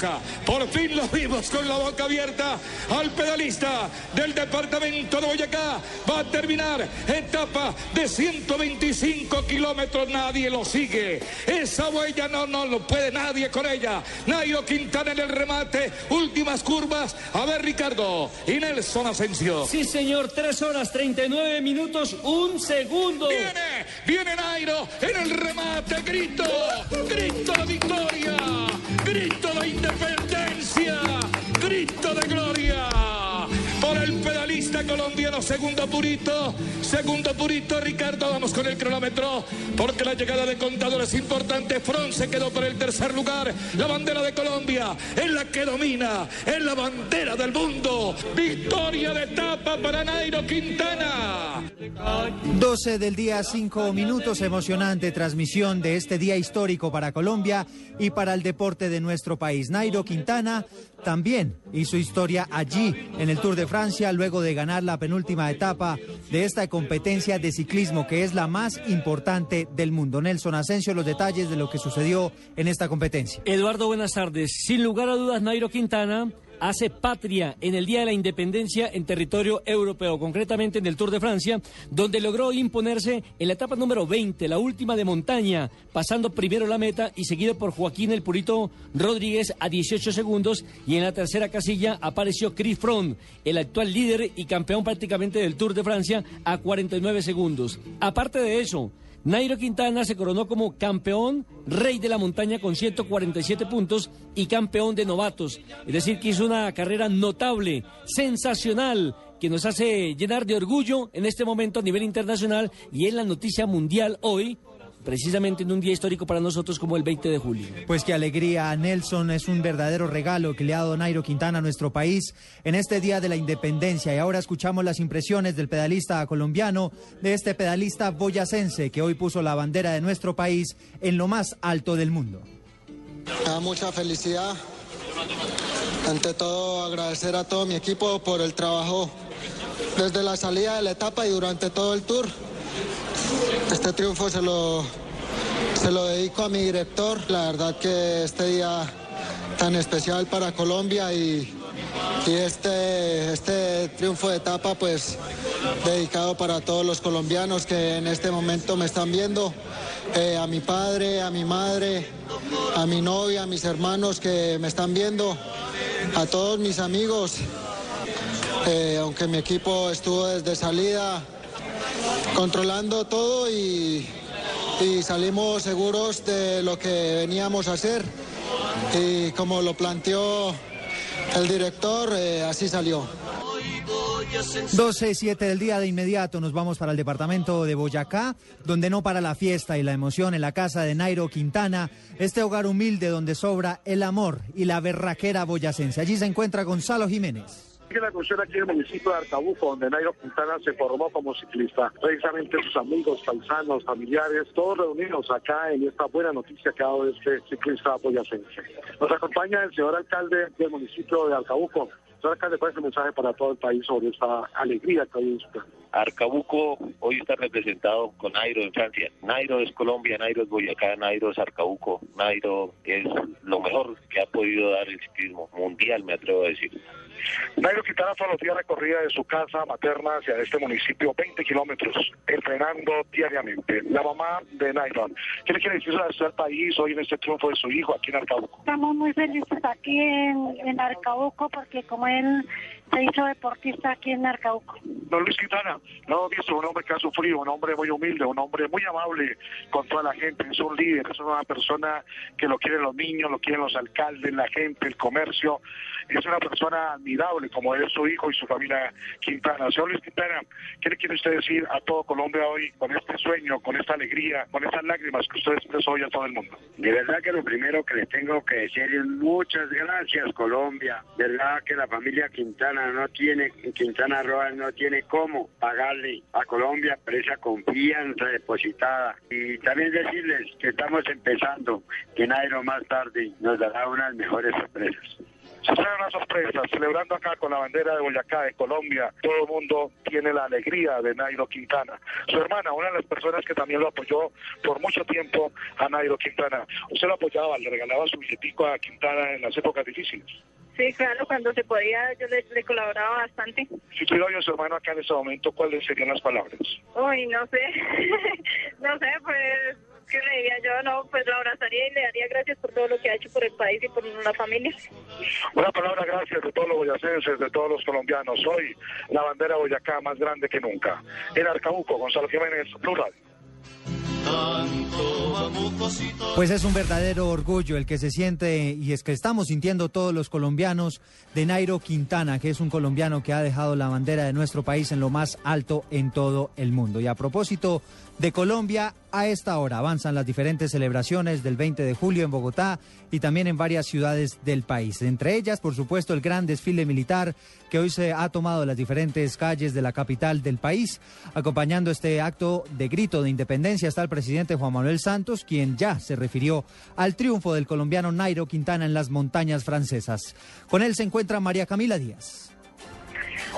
la. Por fin lo vimos con la boca abierta al pedalista del departamento de Boyacá. Va a terminar etapa de 125 kilómetros. Nadie lo sigue. Esa huella no, no lo puede nadie con ella. Nairo Quintana en el remate. Últimas curvas. A ver, Ricardo y Nelson Asensio. Sí, señor. 3 horas 39 minutos, un segundo. Viene, viene Nairo en el remate. Grito, grito de victoria, grito de gloria. Por el pedalista colombiano, segundo purito, segundo purito, Ricardo, vamos con el cronómetro, porque la llegada de Contador es importante. Front se quedó por el tercer lugar, la bandera de Colombia es la que domina, es la bandera del mundo. Victoria de etapa para Nairo Quintana. 12 del día, 5 minutos, emocionante transmisión de este día histórico para Colombia y para el deporte de nuestro país. Nairo Quintana también hizo historia allí en el Tour de Francia luego de ganar la penúltima etapa de esta competencia de ciclismo que es la más importante del mundo. Nelson Asensio, los detalles de lo que sucedió en esta competencia. Eduardo, buenas tardes. Sin lugar a dudas, Nairo Quintana hace patria en el Día de la Independencia en territorio europeo, concretamente en el Tour de Francia, donde logró imponerse en la etapa número 20, la última de montaña, pasando primero la meta y seguido por Joaquín el Purito Rodríguez a 18 segundos y en la tercera casilla apareció Chris Froome, el actual líder y campeón prácticamente del Tour de Francia a 49 segundos. Aparte de eso, Nairo Quintana se coronó como campeón, rey de la montaña con 147 puntos y campeón de novatos. Es decir, que hizo una carrera notable, sensacional, que nos hace llenar de orgullo en este momento a nivel internacional y es la noticia mundial hoy. Precisamente en un día histórico para nosotros como el 20 de julio. Pues qué alegría, Nelson, es un verdadero regalo que le ha dado Nairo Quintana a nuestro país en este Día de la Independencia. Y ahora escuchamos las impresiones del pedalista colombiano, de este pedalista boyacense que hoy puso la bandera de nuestro país en lo más alto del mundo. Da mucha felicidad. Ante todo, agradecer a todo mi equipo por el trabajo desde la salida de la etapa y durante todo el tour. Este triunfo se lo, se lo dedico a mi director. La verdad que este día tan especial para Colombia y, y este, este triunfo de etapa pues dedicado para todos los colombianos que en este momento me están viendo, eh, a mi padre, a mi madre, a mi novia, a mis hermanos que me están viendo, a todos mis amigos, eh, aunque mi equipo estuvo desde salida controlando todo y, y salimos seguros de lo que veníamos a hacer y como lo planteó el director, eh, así salió. 12, 7 del día de inmediato nos vamos para el departamento de Boyacá, donde no para la fiesta y la emoción en la casa de Nairo Quintana, este hogar humilde donde sobra el amor y la berraquera boyacense. Allí se encuentra Gonzalo Jiménez que la cuestión aquí en el municipio de Arcabuco, donde Nairo Quintana se formó como ciclista. Precisamente sus amigos, paisanos, familiares, todos reunidos acá en esta buena noticia que ha dado este ciclista boyacense. Nos acompaña el señor alcalde del municipio de Arcabuco. Señor alcalde, ¿cuál es el mensaje para todo el país sobre esta alegría que hoy usted? Arcabuco hoy está representado con Nairo en Francia. Nairo es Colombia, Nairo es Boyacá, Nairo es Arcabuco. Nairo es lo mejor que ha podido dar el ciclismo mundial, me atrevo a decir. Nairo Quintana todos los días recorría de su casa materna hacia este municipio 20 kilómetros, entrenando diariamente. La mamá de Nairo, ¿qué le quiere decir al país hoy en este triunfo de su hijo aquí en Arcabuco? Estamos muy felices aquí en, en Arcabuco porque como él se hizo deportista aquí en Arcauco. Don Luis Quintana, no visto un hombre que ha sufrido, un hombre muy humilde, un hombre muy amable con toda la gente, es un líder, es una persona que lo quieren los niños, lo quieren los alcaldes, la gente, el comercio. es una persona admirable como es su hijo y su familia Quintana. Señor Luis Quintana, ¿qué le quiere usted decir a todo Colombia hoy con este sueño, con esta alegría, con estas lágrimas que usted expresó hoy a todo el mundo? De verdad que lo primero que le tengo que decir es muchas gracias Colombia. De verdad que la familia Quintana no tiene, Quintana Roa no tiene cómo pagarle a Colombia por esa confianza depositada. Y también decirles que estamos empezando, que Nairo más tarde nos dará unas mejores sorpresas. Se una sorpresa, celebrando acá con la bandera de Boyacá, de Colombia, todo el mundo tiene la alegría de Nairo Quintana. Su hermana, una de las personas que también lo apoyó por mucho tiempo a Nairo Quintana. Usted lo apoyaba, le regalaba su billetico a Quintana en las épocas difíciles. Sí, claro, cuando se podía yo le, le colaboraba bastante. Si tuviera a su hermano acá en este momento, ¿cuáles serían las palabras? Uy, no sé, no sé, pues, ¿qué le diría yo? No, pues lo abrazaría y le daría gracias por todo lo que ha hecho por el país y por la familia. Una palabra gracias de todos los boyacenses, de todos los colombianos. Hoy la bandera de Boyacá más grande que nunca. En Arcabuco, Gonzalo Jiménez, Plural. Pues es un verdadero orgullo el que se siente y es que estamos sintiendo todos los colombianos de Nairo Quintana, que es un colombiano que ha dejado la bandera de nuestro país en lo más alto en todo el mundo. Y a propósito de Colombia, a esta hora avanzan las diferentes celebraciones del 20 de julio en Bogotá y también en varias ciudades del país. Entre ellas, por supuesto, el gran desfile militar que hoy se ha tomado las diferentes calles de la capital del país. Acompañando este acto de grito de independencia está el presidente Juan Manuel Santos, quien ya se refirió al triunfo del colombiano Nairo Quintana en las montañas francesas. Con él se encuentra María Camila Díaz.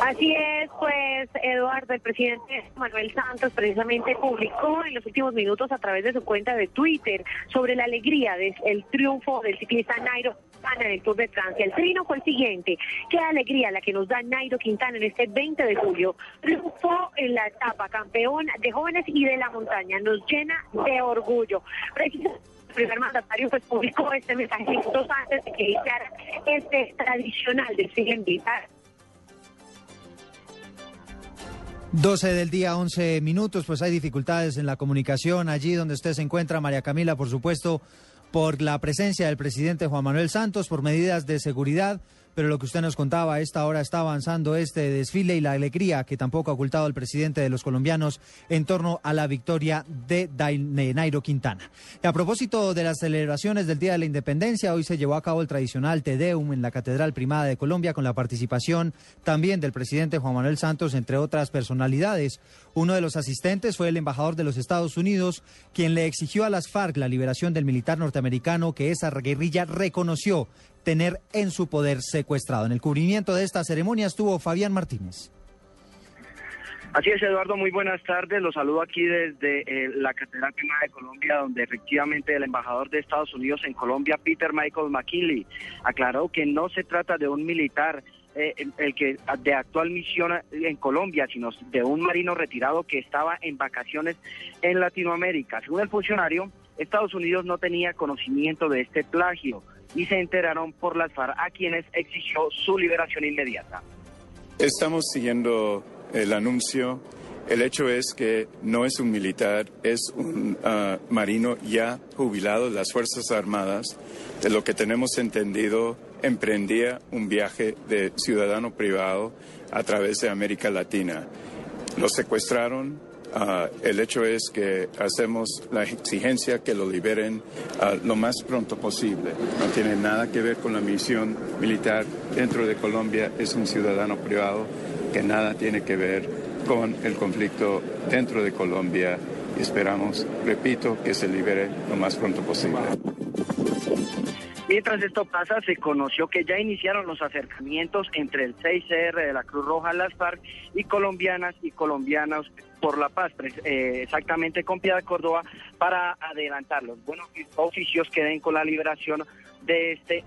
Así es, pues Eduardo, el presidente Manuel Santos precisamente publicó en los últimos minutos a través de su cuenta de Twitter sobre la alegría del triunfo del ciclista Nairo Quintana en el Tour de Francia. El trino fue el siguiente, qué alegría la que nos da Nairo Quintana en este 20 de julio. Triunfó en la etapa campeón de jóvenes y de la montaña, nos llena de orgullo. Precisamente primer mandatario pues publicó este mensaje minutos antes de que iniciara este tradicional desfile militar 12 del día, 11 minutos, pues hay dificultades en la comunicación. Allí donde usted se encuentra, María Camila, por supuesto, por la presencia del presidente Juan Manuel Santos, por medidas de seguridad pero lo que usted nos contaba, a esta hora está avanzando este desfile y la alegría que tampoco ha ocultado el presidente de los colombianos en torno a la victoria de Nairo Quintana. Y a propósito de las celebraciones del Día de la Independencia, hoy se llevó a cabo el tradicional Te Deum en la Catedral Primada de Colombia con la participación también del presidente Juan Manuel Santos, entre otras personalidades. Uno de los asistentes fue el embajador de los Estados Unidos, quien le exigió a las FARC la liberación del militar norteamericano que esa guerrilla reconoció tener en su poder secuestrado. En el cubrimiento de esta ceremonia estuvo Fabián Martínez. Así es, Eduardo, muy buenas tardes. Los saludo aquí desde eh, la Catedral Primera de Colombia, donde efectivamente el embajador de Estados Unidos en Colombia, Peter Michael McKinley, aclaró que no se trata de un militar eh, el que de actual misión en Colombia, sino de un marino retirado que estaba en vacaciones en Latinoamérica. Según el funcionario, Estados Unidos no tenía conocimiento de este plagio y se enteraron por las FARC a quienes exigió su liberación inmediata. Estamos siguiendo el anuncio. El hecho es que no es un militar, es un ah, marino ya jubilado de las Fuerzas Armadas. De lo que tenemos entendido, emprendía un viaje de ciudadano privado a través de América Latina. Lo secuestraron, Ah, el hecho es que hacemos la exigencia que lo liberen ah, lo más pronto posible. No tiene nada que ver con la misión militar dentro de Colombia. Es un ciudadano privado que nada tiene que ver con el conflicto dentro de Colombia. Esperamos, repito, que se libere lo más pronto posible. Mientras esto pasa, se conoció que ya iniciaron los acercamientos entre el 6CR de la Cruz Roja, las FARC y colombianas y colombianos por la paz, eh, exactamente con Piedad Córdoba, para adelantar los buenos oficios que den con la liberación de este,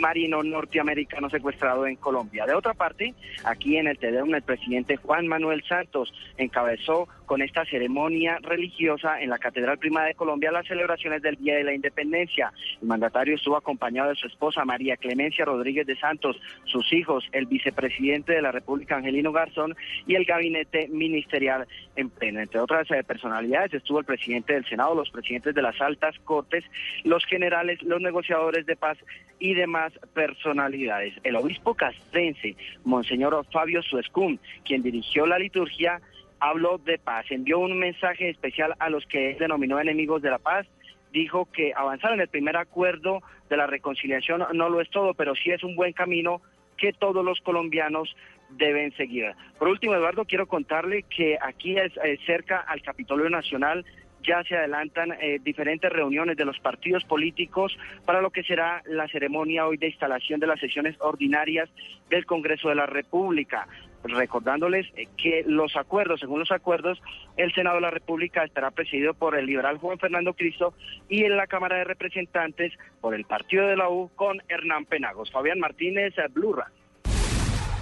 marino norteamericano secuestrado en Colombia. De otra parte, aquí en el TEDEUM, el presidente Juan Manuel Santos encabezó con esta ceremonia religiosa en la Catedral Prima de Colombia las celebraciones del Día de la Independencia. El mandatario estuvo acompañado de su esposa María Clemencia Rodríguez de Santos, sus hijos, el vicepresidente de la República Angelino Garzón y el gabinete ministerial. Entre otras eh, personalidades estuvo el presidente del Senado, los presidentes de las altas cortes, los generales, los negociadores de paz y demás personalidades. El obispo castrense, Monseñor Fabio Suescum, quien dirigió la liturgia, habló de paz, envió un mensaje especial a los que denominó enemigos de la paz, dijo que avanzar en el primer acuerdo de la reconciliación. No lo es todo, pero sí es un buen camino que todos los colombianos deben seguir. Por último, Eduardo, quiero contarle que aquí es, eh, cerca al Capitolio Nacional ya se adelantan eh, diferentes reuniones de los partidos políticos para lo que será la ceremonia hoy de instalación de las sesiones ordinarias del Congreso de la República. Recordándoles eh, que los acuerdos, según los acuerdos, el Senado de la República estará presidido por el liberal Juan Fernando Cristo y en la Cámara de Representantes por el Partido de la U con Hernán Penagos. Fabián Martínez, Blurra.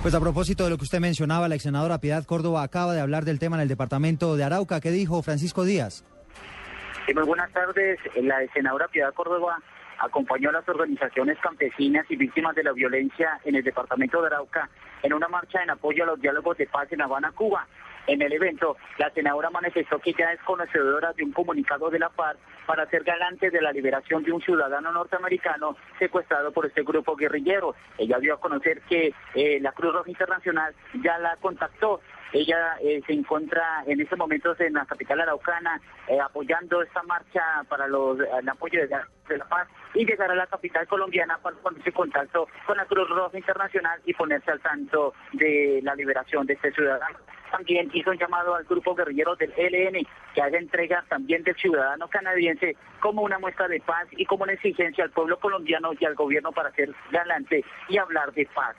Pues a propósito de lo que usted mencionaba, la ex senadora Piedad Córdoba acaba de hablar del tema en el departamento de Arauca. ¿Qué dijo Francisco Díaz? muy buenas tardes. La senadora Piedad Córdoba acompañó a las organizaciones campesinas y víctimas de la violencia en el departamento de Arauca en una marcha en apoyo a los diálogos de paz en Habana, Cuba. En el evento, la senadora manifestó que ya es conocedora de un comunicado de la paz para ser galante de la liberación de un ciudadano norteamericano secuestrado por este grupo guerrillero. Ella dio a conocer que eh, la Cruz Roja Internacional ya la contactó ella eh, se encuentra en estos momentos en la capital araucana eh, apoyando esta marcha para los, el apoyo de la, paz y llegar a la capital colombiana para ponerse en contacto con la Cruz Roja Internacional y ponerse al tanto de la liberación de este ciudadano. También hizo un llamado al grupo guerrillero del ELN que haga entrega también del ciudadano canadiense como una muestra de paz y como una exigencia al pueblo colombiano y al gobierno para ser galante y hablar de paz.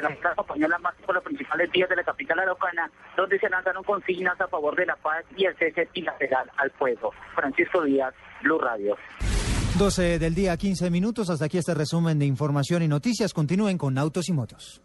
La acompañó la más por los principales días de la capital araucana, donde se lanzaron consignas a favor de la paz y el cese bilateral al fuego. Francisco Díaz, Blue Radio. 12 del día, 15 minutos. Hasta aquí este resumen de información y noticias. Continúen con Autos y Motos.